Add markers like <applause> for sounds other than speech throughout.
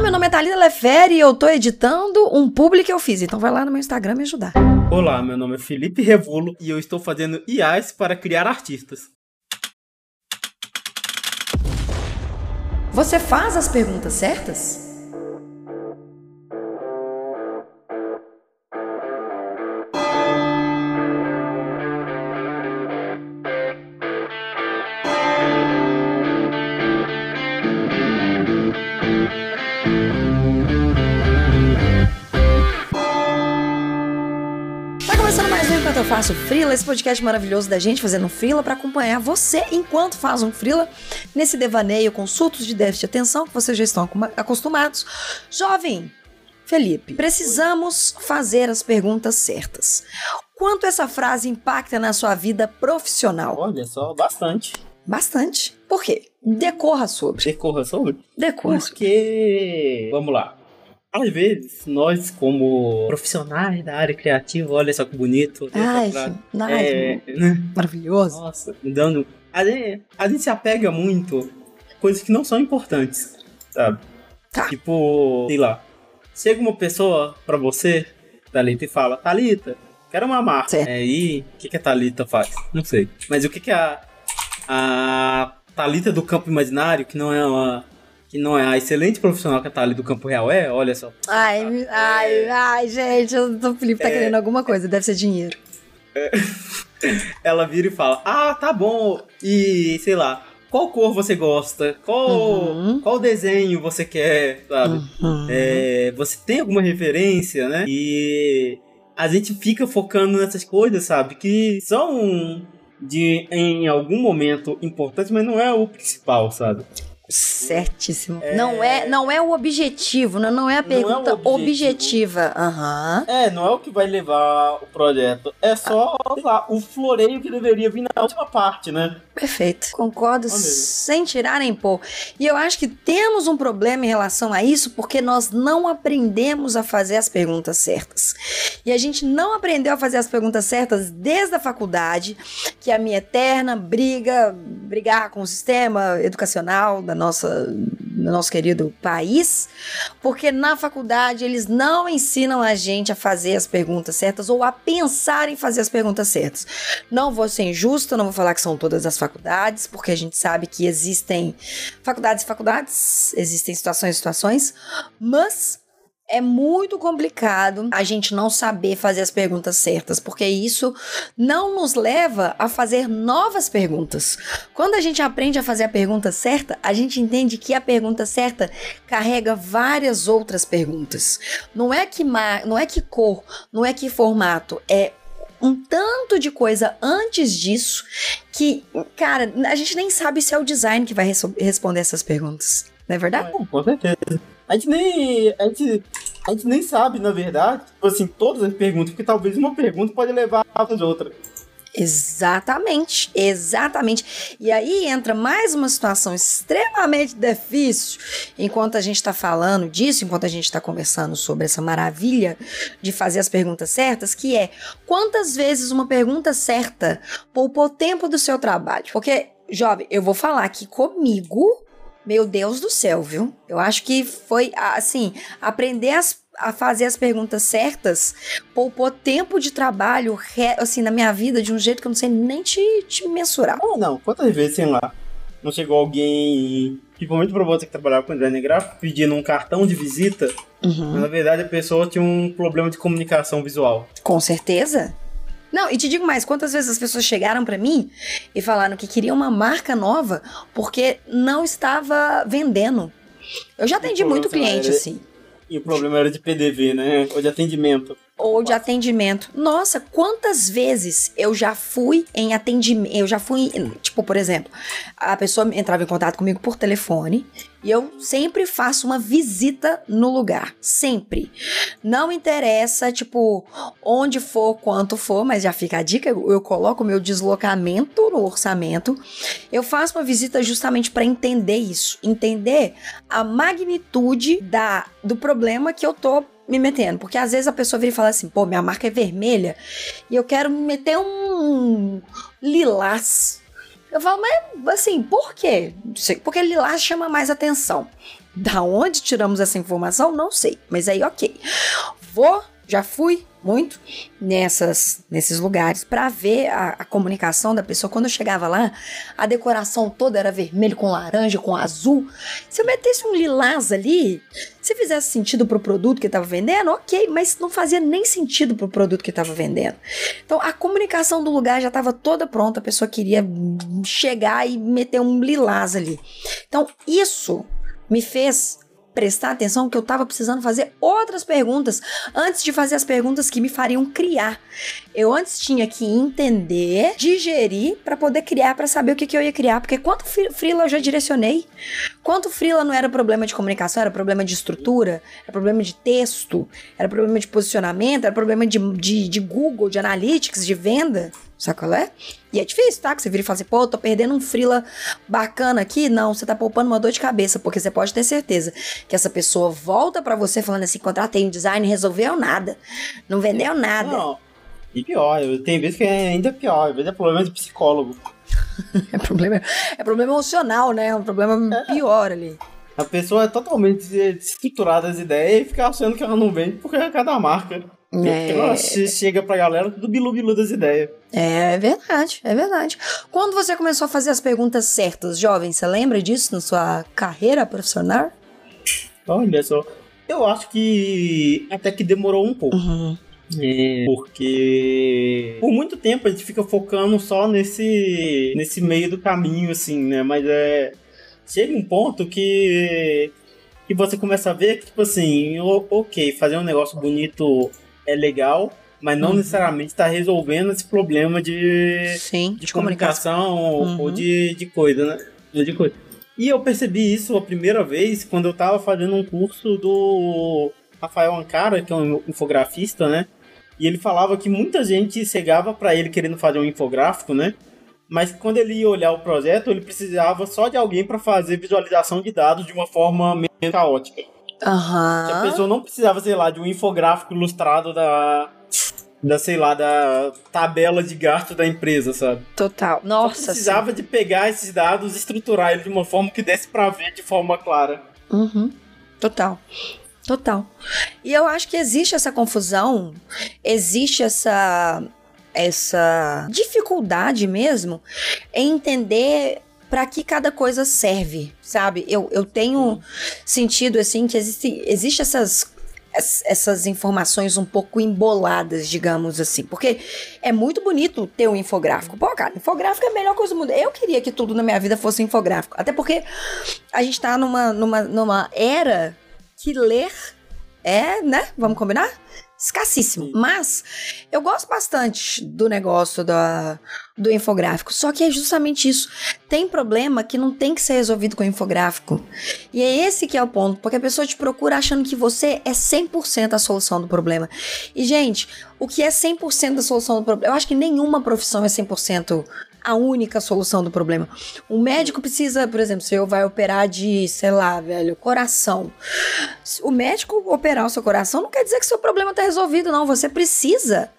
Olá, meu nome é Thalita Lefere e eu tô editando um publi que eu fiz. Então vai lá no meu Instagram me ajudar. Olá, meu nome é Felipe Revulo e eu estou fazendo IAs para criar artistas. Você faz as perguntas certas? Faço Frila, esse podcast maravilhoso da gente fazendo frila para acompanhar você enquanto faz um frila nesse devaneio com surtos de déficit de atenção que vocês já estão acostumados. Jovem, Felipe, precisamos fazer as perguntas certas. Quanto essa frase impacta na sua vida profissional? Olha só, bastante. Bastante. Por quê? Decorra sobre. Decorra sobre. Decorra sobre. Porque, vamos lá. Às vezes, nós como profissionais da área criativa, olha só que bonito. essa Ai, frase. ai, é, né? maravilhoso. Nossa, dando. A gente, a gente se apega muito a coisas que não são importantes, sabe? Tá. Tipo, sei lá. Chega uma pessoa pra você, Thalita, e fala: Thalita, quero uma marca. Certo. É, e o que, que a Thalita faz? Não sei. Mas o que, que a. A Thalita do campo imaginário, que não é uma. Que não é a excelente profissional que a Thalita do campo real é, olha só. Ai, ai, ai, gente, o Felipe tá É. querendo alguma coisa, deve ser dinheiro. <laughs> ela vira e fala: Ah, tá bom. E sei lá, qual cor você gosta? Qual, Uhum. qual desenho você quer, sabe? Uhum. É, você tem alguma referência, né? E a gente fica focando nessas coisas, sabe? Que são de em algum momento importantes, mas não é o principal, sabe? Certíssimo. Não é, não é o objetivo, não, não é a é pergunta objetivo. objetiva. Aham. É, não é o que vai levar o projeto. É só, sei lá, o floreio que deveria vir na última parte, né? Perfeito. Concordo sem tirar nem pôr. E eu acho que temos um problema em relação a isso porque nós não aprendemos a fazer as perguntas certas. E a gente não aprendeu a fazer as perguntas certas desde a faculdade, que é a minha eterna briga, brigar com o sistema educacional da nossa, do nosso querido país, porque na faculdade eles não ensinam a gente a fazer as perguntas certas ou a pensar em fazer as perguntas certas. Não vou ser injusta, não vou falar que são todas as faculdades, porque a gente sabe que existem faculdades e faculdades, existem situações e situações, mas é muito complicado a gente não saber fazer as perguntas certas, porque isso não nos leva a fazer novas perguntas. Quando a gente aprende a fazer a pergunta certa, a gente entende que a pergunta certa carrega várias outras perguntas. Não é que ma- não é que cor, não é que formato, é um tanto de coisa antes disso que, cara, a gente nem sabe se é o design que vai responder essas perguntas. Não é verdade? Com certeza. A gente nem. A gente, a gente nem sabe, na verdade, tipo assim, todas as perguntas, porque talvez uma pergunta pode levar a outra. Exatamente, exatamente. E aí entra mais uma situação extremamente difícil enquanto a gente está falando disso, enquanto a gente está conversando sobre essa maravilha de fazer as perguntas certas, que é quantas vezes uma pergunta certa poupou tempo do seu trabalho? Porque, jovem, eu vou falar que comigo, meu Deus do céu, viu? Eu acho que foi assim, aprender as- a fazer as perguntas certas poupou tempo de trabalho, assim, na minha vida de um jeito que eu não sei nem te, te mensurar. Não, não. Quantas vezes, sei lá, não chegou alguém, principalmente pra você que trabalhava com design gráfico, pedindo um cartão de visita, Uhum. mas na verdade a pessoa tinha um problema de comunicação visual. Com certeza. Não, e te digo mais, quantas vezes as pessoas chegaram pra mim e falaram que queriam uma marca nova porque não estava vendendo. Eu já atendi muito cliente era- assim. E o problema era de PDV, né? Ou de atendimento. Ou de atendimento. Nossa, quantas vezes eu já fui em atendimento, eu já fui, tipo, por exemplo, a pessoa entrava em contato comigo por telefone e eu sempre faço uma visita no lugar, sempre. Não interessa, tipo, onde for, quanto for, mas já fica a dica, eu coloco o meu deslocamento no orçamento. Eu faço uma visita justamente para entender isso, entender a magnitude da, do problema que eu tô me metendo. Porque às vezes a pessoa vira e fala assim, pô, minha marca é vermelha e eu quero meter um lilás. Eu falo, mas assim, por quê? Porque lilás chama mais atenção. Da onde tiramos essa informação? Não sei. Mas aí, ok. Vou, já fui muito nessas nesses lugares para ver a, a, comunicação da pessoa. Quando eu chegava lá, a decoração toda era vermelho com laranja, com azul. Se eu metesse um lilás ali, se fizesse sentido pro produto que estava vendendo, ok, mas não fazia nem sentido pro produto que estava vendendo. Então a comunicação do lugar já estava toda pronta, a pessoa queria chegar e meter um lilás ali. Então isso me fez prestar atenção que eu estava precisando fazer outras perguntas antes de fazer as perguntas que me fariam criar. Eu antes tinha que entender, digerir para poder criar, para saber o que, que eu ia criar, porque quanto frila eu já direcionei, quanto frila não era problema de comunicação, era problema de estrutura, era problema de texto, era problema de posicionamento, era problema de, de, de Google, de analytics, de venda. Sabe qual é? E é difícil, tá? Que você vira e fala assim, pô, tô perdendo um frila bacana aqui. Não, você tá poupando uma dor de cabeça, porque você pode ter certeza que essa pessoa volta para você falando assim, contratei um design, resolveu nada. Não vendeu nada. Não. E pior, tem vezes que é ainda pior, às vezes é problema de psicólogo. <laughs> é, problema, é problema emocional, né? É um problema é. pior ali. A pessoa é totalmente desestruturada as ideias e fica achando que ela não vende porque é cada marca. É... Ela chega pra galera tudo bilu-bilu das ideias. É, é verdade, é verdade. Quando você começou a fazer as perguntas certas, jovem, você lembra disso na sua carreira profissional? Olha só, eu acho que até que demorou um pouco. Uhum. É, porque por muito tempo a gente fica focando só nesse, nesse meio do caminho, assim, né? Mas é. Chega um ponto que. que você começa a ver que, tipo assim, ok, fazer um negócio bonito é legal, mas não uhum. necessariamente está resolvendo esse problema de, Sim, de, de comunicação, comunicação. ou uhum. de, de coisa, né? De coisa. E eu percebi isso a primeira vez quando eu estava fazendo um curso do Rafael Ancara, que é um infografista, né? E ele falava que muita gente chegava para ele querendo fazer um infográfico, né? Mas quando ele ia olhar o projeto, ele precisava só de alguém para fazer visualização de dados de uma forma meio caótica. Aham. Uhum. A pessoa não precisava, sei lá, de um infográfico ilustrado da. Da, sei lá, da tabela de gasto da empresa, sabe? Total. Nossa. Só precisava sim. de pegar esses dados e estruturar eles de uma forma que desse pra ver de forma clara. Uhum. Total. Total. E eu acho que existe essa confusão, existe essa essa dificuldade mesmo em entender para que cada coisa serve, sabe? Eu, eu tenho sentido assim que existe, existe essas essas informações um pouco emboladas, digamos assim. Porque é muito bonito ter um infográfico. Pô, cara, infográfico é a melhor coisa do mundo. Eu queria que tudo na minha vida fosse infográfico. Até porque a gente tá numa, numa, numa era que ler é, né? Vamos combinar? Escassíssimo. Sim. Mas eu gosto bastante do negócio da, do infográfico. Só que é justamente isso. Tem problema que não tem que ser resolvido com o infográfico. E é esse que é o ponto. Porque a pessoa te procura achando que você é 100% a solução do problema. E, gente, o que é 100% da solução do problema? Eu acho que nenhuma profissão é 100% a única solução do problema. Um médico precisa, por exemplo, se eu vai operar de, sei lá, velho, coração. O médico operar o seu coração não quer dizer que seu problema está resolvido, não. Você precisa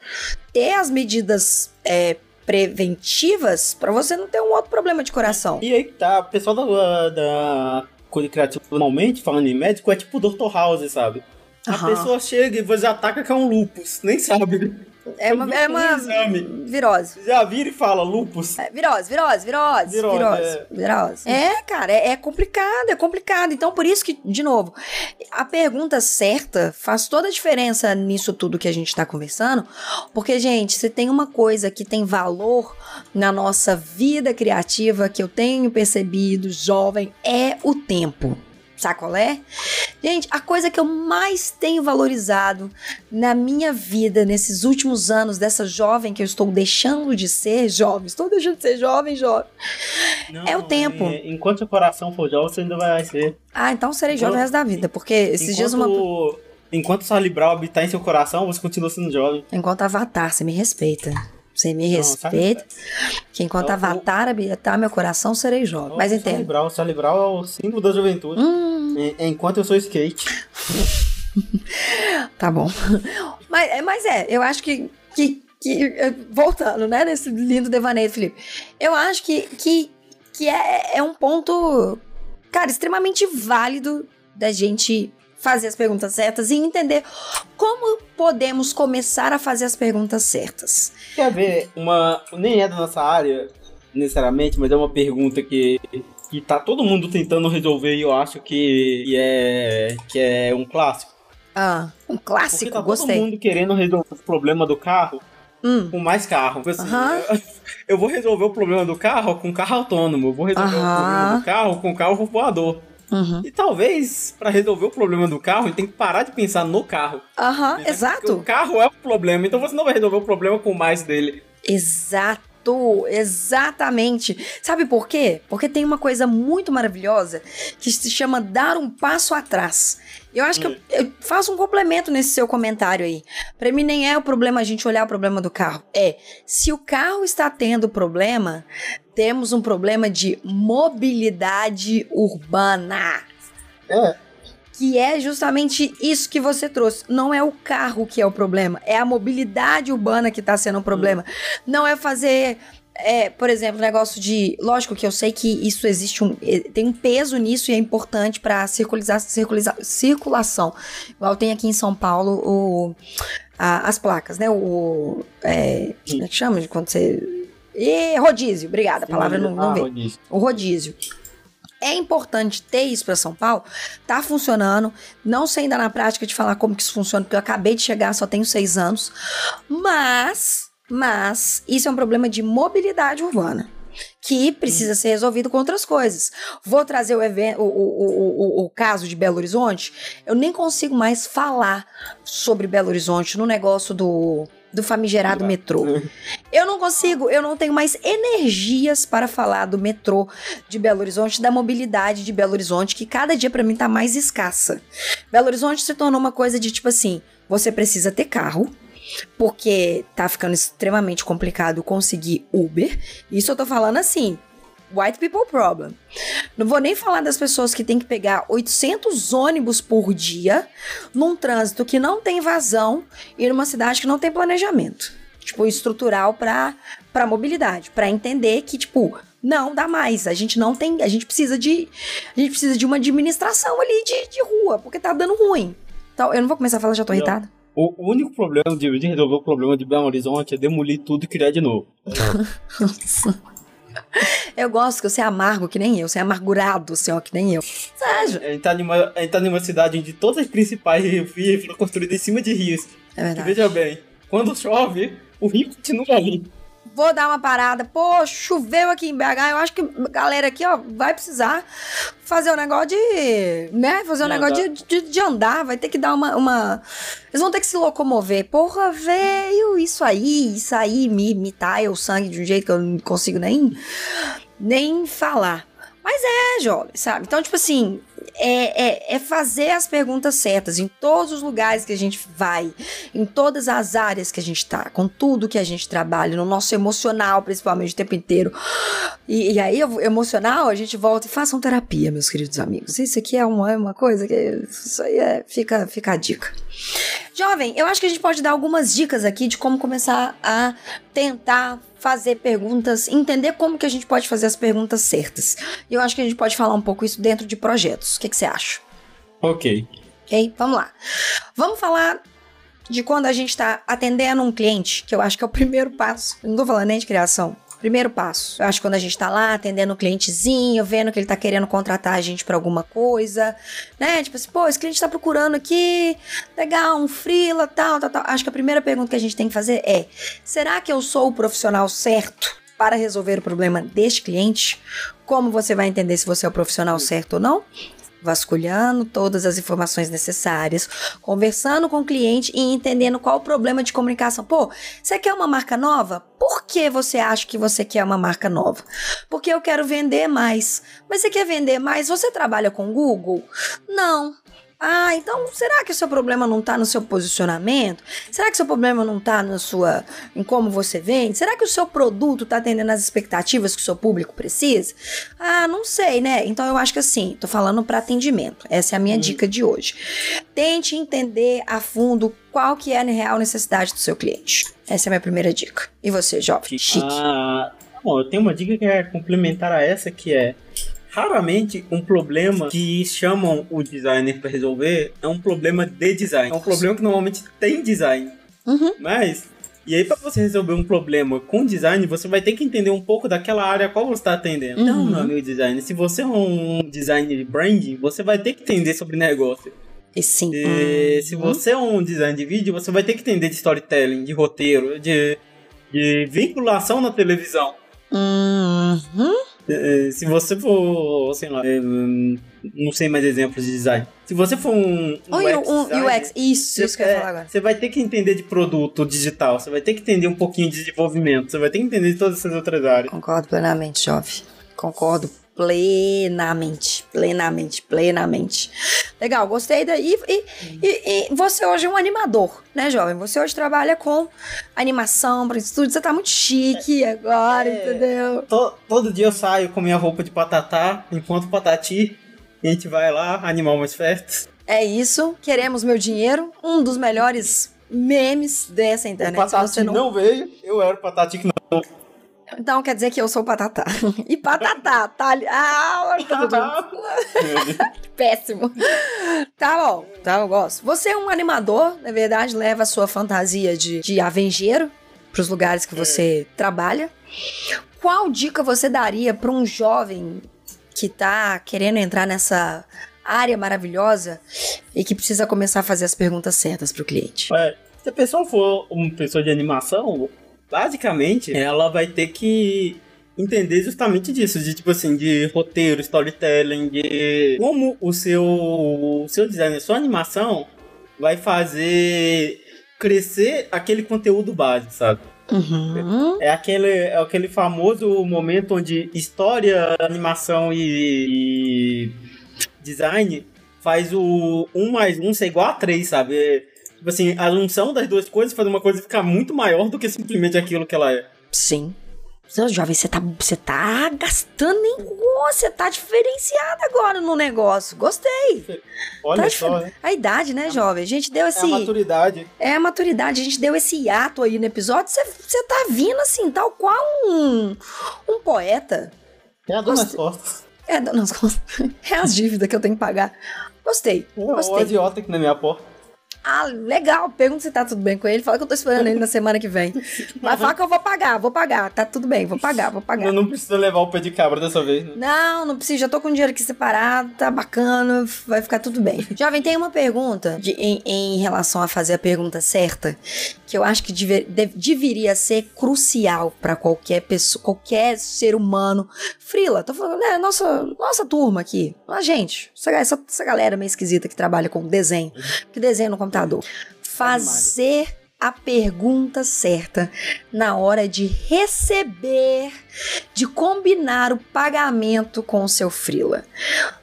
ter as medidas é, preventivas para você não ter um outro problema de coração. E aí tá, o pessoal da, da coisa criativa normalmente, falando em médico, é tipo o Dr. House, sabe? A uhum. pessoa chega e você ataca que é um lupus, nem sabe. É uma, é uma virose. Já vira e fala lupus. É, virose, virose, virose, virose, virose. É, virose. é cara, é, é, complicado, é complicado. Então, por isso que, de novo, a pergunta certa faz toda a diferença nisso tudo que a gente tá conversando. Porque, gente, se tem uma coisa que tem valor na nossa vida criativa que eu tenho percebido, jovem, é o tempo. Sacolé? Gente, a coisa que eu mais tenho valorizado na minha vida, nesses últimos anos, dessa jovem que eu estou deixando de ser jovem, estou deixando de ser jovem, jovem, Não, é o tempo. É, enquanto o coração for jovem, você ainda vai ser. Ah, então serei jovem o resto da vida, porque esses enquanto... dias uma. Enquanto Salibral habitar em seu coração, você continua sendo jovem. Enquanto Avatar, você me respeita. Você me respeita. Que enquanto eu, Avatar habitar meu coração, serei jovem. Mas entendo. Charlie Brown, Charlie Brown é o símbolo da juventude. Hum. Enquanto eu sou skate. tá bom. Mas, é, mas é, eu acho que, que, que. É, voltando, né, nesse lindo devaneio, Felipe. Eu acho que, que, que é, é um ponto, cara, extremamente válido da gente fazer as perguntas certas e entender como podemos começar a fazer as perguntas certas. Quer ver uma. Nem é da nossa área, necessariamente, mas é uma pergunta que. Que tá todo mundo tentando resolver e eu acho que, que é, que é um clássico. Ah, um clássico, Porque tá gostei. todo mundo querendo resolver o problema do carro Hum, com mais carro. Tipo assim, Aham. eu, <laughs> eu vou resolver o problema do carro com carro autônomo. Eu vou resolver o Aham. problema do carro com carro voador. uhum. E talvez, pra resolver o problema do carro, ele tem que parar de pensar no carro. Aham, Porque O exato. carro é o problema, então você não vai resolver o problema com mais dele. Exato, exatamente. Sabe por quê? Porque tem uma coisa muito maravilhosa que se chama dar um passo atrás. Eu acho que eu, eu faço um complemento nesse seu comentário aí. Pra mim nem é o problema a gente olhar o problema do carro. É, se o carro está tendo problema, temos um problema de mobilidade urbana. É. Que é justamente isso que você trouxe. Não é o carro que é o problema, é a mobilidade urbana que está sendo o problema. Não é fazer, é, por exemplo, negócio de. Lógico que eu sei que isso existe um. eh, Tem um peso nisso e é importante para circulizar, circulizar, circulação. Igual tem aqui em São Paulo o, a- as placas, né? O. É, como é que chama de quando você. E rodízio, obrigada. A palavra não, não Ah, veio rodízio. o rodízio. É importante ter isso para São Paulo. Tá funcionando. Não sei ainda na prática de falar como que isso funciona, porque eu acabei de chegar, só tenho seis anos. Mas, mas, isso é um problema de mobilidade urbana. Que precisa ser resolvido com outras coisas. Vou trazer o, o, o, o, o caso de Belo Horizonte. Eu nem consigo mais falar sobre Belo Horizonte no negócio do, do famigerado metrô. Eu não consigo, eu não tenho mais energias para falar do metrô de Belo Horizonte, da mobilidade de Belo Horizonte, que cada dia para mim tá mais escassa. Belo Horizonte se tornou uma coisa de tipo assim, você precisa ter carro, porque tá ficando extremamente complicado conseguir Uber. Isso eu tô falando assim, white people problem. Não vou nem falar das pessoas que têm que pegar 800 ônibus por dia num trânsito que não tem vazão e numa cidade que não tem planejamento. Tipo, estrutural pra, pra mobilidade. Pra entender que, tipo, não dá mais. A gente não tem. A gente precisa de. A gente precisa de uma administração ali de, de rua, porque tá dando ruim. Então, eu não vou começar a falar, já tô Não. irritada. O único problema de, de resolver o problema de Belo Horizonte é demolir tudo e criar de novo. <laughs> <laughs> Eu gosto que você é amargo que nem eu, você é amargurado, ó, que nem eu. Sérgio. A gente tá numa, a gente tá numa cidade onde todas as principais vias foram construídas em cima de rios. É E verdade. veja bem, quando chove, o rio continua ali. Vou dar uma parada. Pô, choveu aqui em BH. Eu acho que a galera aqui, ó, vai precisar fazer um negócio de. né? Fazer um De negócio de, de, de andar. Vai ter que dar uma, uma. Eles vão ter que se locomover. Porra, veio isso aí. Isso aí me, me taia o sangue de um jeito que eu não consigo nem. nem falar. Mas é, jovem, sabe? Então, tipo assim, é, é, é fazer as perguntas certas em todos os lugares que a gente vai, em todas as áreas que a gente tá, com tudo que a gente trabalha, no nosso emocional, principalmente o tempo inteiro. E, e aí, emocional, a gente volta e façam terapia, meus queridos amigos. Isso aqui é uma, é uma coisa que. Isso aí é. Fica, fica a dica. Jovem, eu acho que a gente pode dar algumas dicas aqui de como começar a tentar fazer perguntas, entender como que a gente pode fazer as perguntas certas. E eu acho que a gente pode falar um pouco isso dentro de projetos. O que, que você acha? Ok. Ok? Vamos lá. Vamos falar de quando a gente está atendendo um cliente, que eu acho que é o <laughs> primeiro passo. Não tô falando nem de criação. Primeiro passo. Eu acho que quando a gente tá lá atendendo o clientezinho, vendo que ele tá querendo contratar a gente pra alguma coisa, né? Tipo assim, pô, esse cliente tá procurando aqui, legal, um freela, tal, tal, tal. Acho que a primeira pergunta que a gente tem que fazer é: será que eu sou o profissional certo para resolver o problema deste cliente? Como você vai entender se você é o profissional certo ou não? Vasculhando todas as informações necessárias, conversando com o cliente e entendendo qual o problema de comunicação. Pô, você quer uma marca nova? Por que você acha que você quer uma marca nova? Porque eu quero vender mais. Mas você quer vender mais? Você trabalha com Google? Não. Ah, então será que o seu problema não está no seu posicionamento? Será que o seu problema não está na sua em como você vende? Será que o seu produto está atendendo às expectativas que o seu público precisa? Ah, não sei, né? Então eu acho que assim, tô falando para atendimento. Essa é a minha dica de hoje. Tente entender a fundo qual que é a real necessidade do seu cliente. Essa é a minha primeira dica. E você, jovem? Chique. Ah, bom, eu tenho uma dica que é complementar a essa, que é raramente um problema que chamam o designer para resolver é um problema de design. É um problema que normalmente tem design. Uhum. Mas, e aí para você resolver um problema com design, você vai ter que entender um pouco daquela área a qual você está atendendo. Então, Uhum. meu amigo designer, se você é um designer de branding, você vai ter que entender sobre negócio. E sim. E Uhum. Se você é um design de vídeo, você vai ter que entender de storytelling, de roteiro, de, de vinculação na televisão. Uhum. Eh, Se você for, sei lá, eh, hum, não sei mais exemplos de design. Se você for um, um Um, UX, um designer, UX, isso, isso que eu ia é, falar agora. Você vai ter que entender de produto digital, você vai ter que entender um pouquinho de desenvolvimento, você vai ter que entender de todas essas outras áreas. Concordo plenamente, jovem. Concordo plenamente, plenamente, plenamente. Legal, gostei daí. E, e, e você hoje é um animador, né, jovem? Você hoje trabalha com animação para estúdio. Você tá muito chique agora, É. entendeu? To- todo dia eu saio com minha roupa de patatá, enquanto patati, e a gente vai lá animar umas festas. É isso. Queremos meu dinheiro. Um dos melhores memes dessa O internet. patati Você não... não... veio, eu era o patati que não. Então quer dizer que eu sou patatá. <laughs> E patatá, tá ali. Ah, <laughs> Péssimo. Tá bom, tá, eu gosto. Você é um animador, na verdade, leva a sua fantasia de, de avengeiro pros lugares que você trabalha. Qual dica você daria pra um jovem que tá querendo entrar nessa área maravilhosa e que precisa começar a fazer as perguntas certas pro cliente? É, se a pessoa for uma pessoa de animação, basicamente ela vai ter que entender justamente disso, de tipo assim, de roteiro, storytelling, de como o seu, o seu design, a sua animação vai fazer crescer aquele conteúdo base, sabe? Uhum. É aquele, é aquele famoso momento onde história, animação e, e design faz o 1 mais 1 ser igual a 3, sabe? É, tipo assim, a junção das duas coisas faz uma coisa ficar muito maior do que simplesmente aquilo que ela é. Sim. Seu jovem, você tá, você tá gastando em. Você tá diferenciado agora no negócio. Gostei. Olha Tá só, né? A idade, né, jovem? A gente deu É esse. a maturidade. É a maturidade, a gente deu esse hiato aí no episódio. Você- tá vindo assim, tal qual um, um poeta. É a dor nas Gostei. costas. É, não, <laughs> é as dívidas que eu tenho que pagar. Gostei, É o gostei. agiota aqui na minha porta. Ah, legal. Pergunta se tá tudo bem com ele. Fala que eu tô esperando ele na semana que vem. <laughs> Mas fala que eu vou pagar, vou pagar. Tá tudo bem, vou pagar, vou pagar. Eu não preciso levar o pé de cabra dessa vez. né? Não, não precisa. Já tô com o dinheiro aqui separado, tá bacana, vai ficar tudo bem. <laughs> Jovem, tem uma pergunta de- em, em relação a fazer a pergunta certa, que eu acho que deve- deve- deveria ser crucial pra qualquer pessoa, qualquer ser humano. Frila, tô falando, né? Nossa, nossa turma aqui. A gente, essa, essa, galera meio esquisita que trabalha com desenho, que desenha no computador. Fazer a pergunta certa na hora de receber de combinar o pagamento com o seu frila.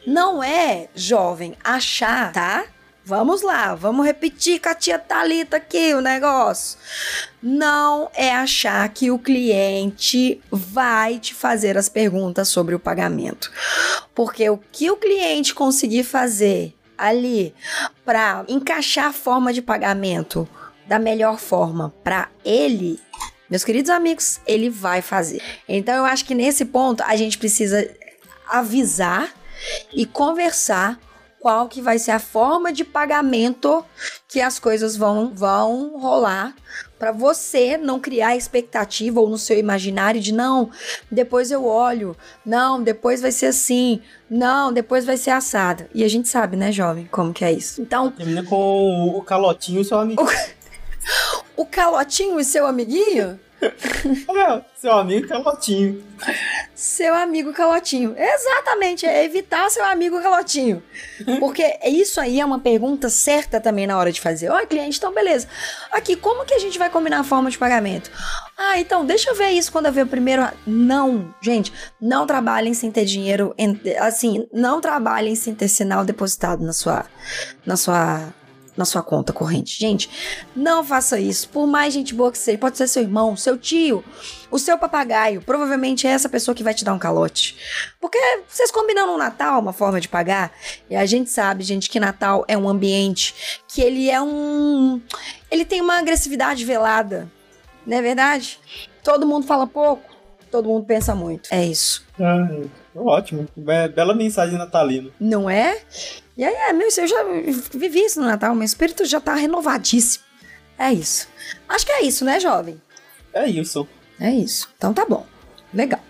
Não é, jovem, achar, tá? Vamos lá, vamos repetir com a tia Thalita aqui o negócio. Não é achar que o cliente vai te fazer as perguntas sobre o pagamento. Porque o que o cliente conseguir fazer ali para encaixar a forma de pagamento da melhor forma para ele, meus queridos amigos, ele vai fazer. Então eu acho que nesse ponto a gente precisa avisar e conversar qual que vai ser a forma de pagamento que as coisas vão vão rolar para você não criar expectativa ou no seu imaginário de não, depois eu olho, não, depois vai ser assim, não, depois vai ser assado. E a gente sabe, né, jovem, como que é isso. Então, Termina com o calotinho e seu amigo. o calotinho e seu amiguinho <laughs> <laughs> É, seu amigo calotinho. Seu amigo calotinho. Exatamente, é evitar seu amigo calotinho. <laughs> Porque isso aí é uma pergunta certa também na hora de fazer. Ó, cliente, então beleza. Aqui, como que a gente vai combinar a forma de pagamento? Ah, então deixa eu ver isso quando eu ver o primeiro. Não, gente, não trabalhem sem ter dinheiro. Assim, não trabalhem sem ter sinal depositado na sua. Na sua na sua conta corrente. Gente, não faça isso. Por mais gente boa que seja, pode ser seu irmão, seu tio, o seu papagaio. Provavelmente é essa pessoa que vai te dar um calote. Porque vocês combinam no Natal uma forma de pagar. E a gente sabe, gente, que Natal é um ambiente que ele é um. Ele tem uma agressividade velada. Não é verdade? Todo mundo fala pouco, todo mundo pensa muito. É isso. Ah, Ótimo. Be- Bela mensagem natalina. Não é? E aí, é, meu, eu já vivi isso no Natal, meu espírito já tá renovadíssimo. É isso. Acho que é isso, né, jovem? É isso. É isso. Então tá bom. Legal.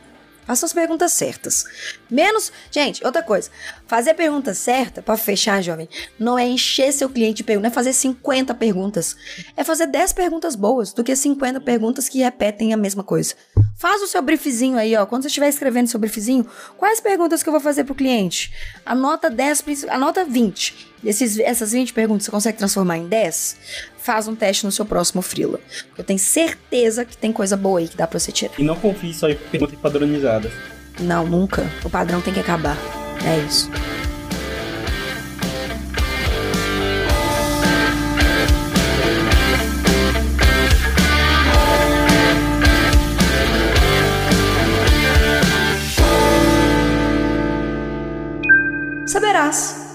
Faça as perguntas certas. Menos. Gente, outra coisa. Fazer pergunta certa, pra fechar, jovem, não é encher seu cliente de perguntas, não é fazer 50 perguntas. É fazer 10 perguntas boas do que 50 perguntas que repetem a mesma coisa. Faz o seu briefzinho aí, ó. Quando você estiver escrevendo seu briefzinho, quais perguntas que eu vou fazer pro cliente? Anota 10, princi- anota 20. Esses, essas 20 perguntas você consegue transformar em 10? Faz um teste no seu próximo Freela. Eu tenho certeza que tem coisa boa aí que dá pra você tirar. E não confie só em perguntas padronizadas. Não, nunca. O padrão tem que acabar. É isso.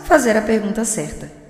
Fazer a pergunta certa.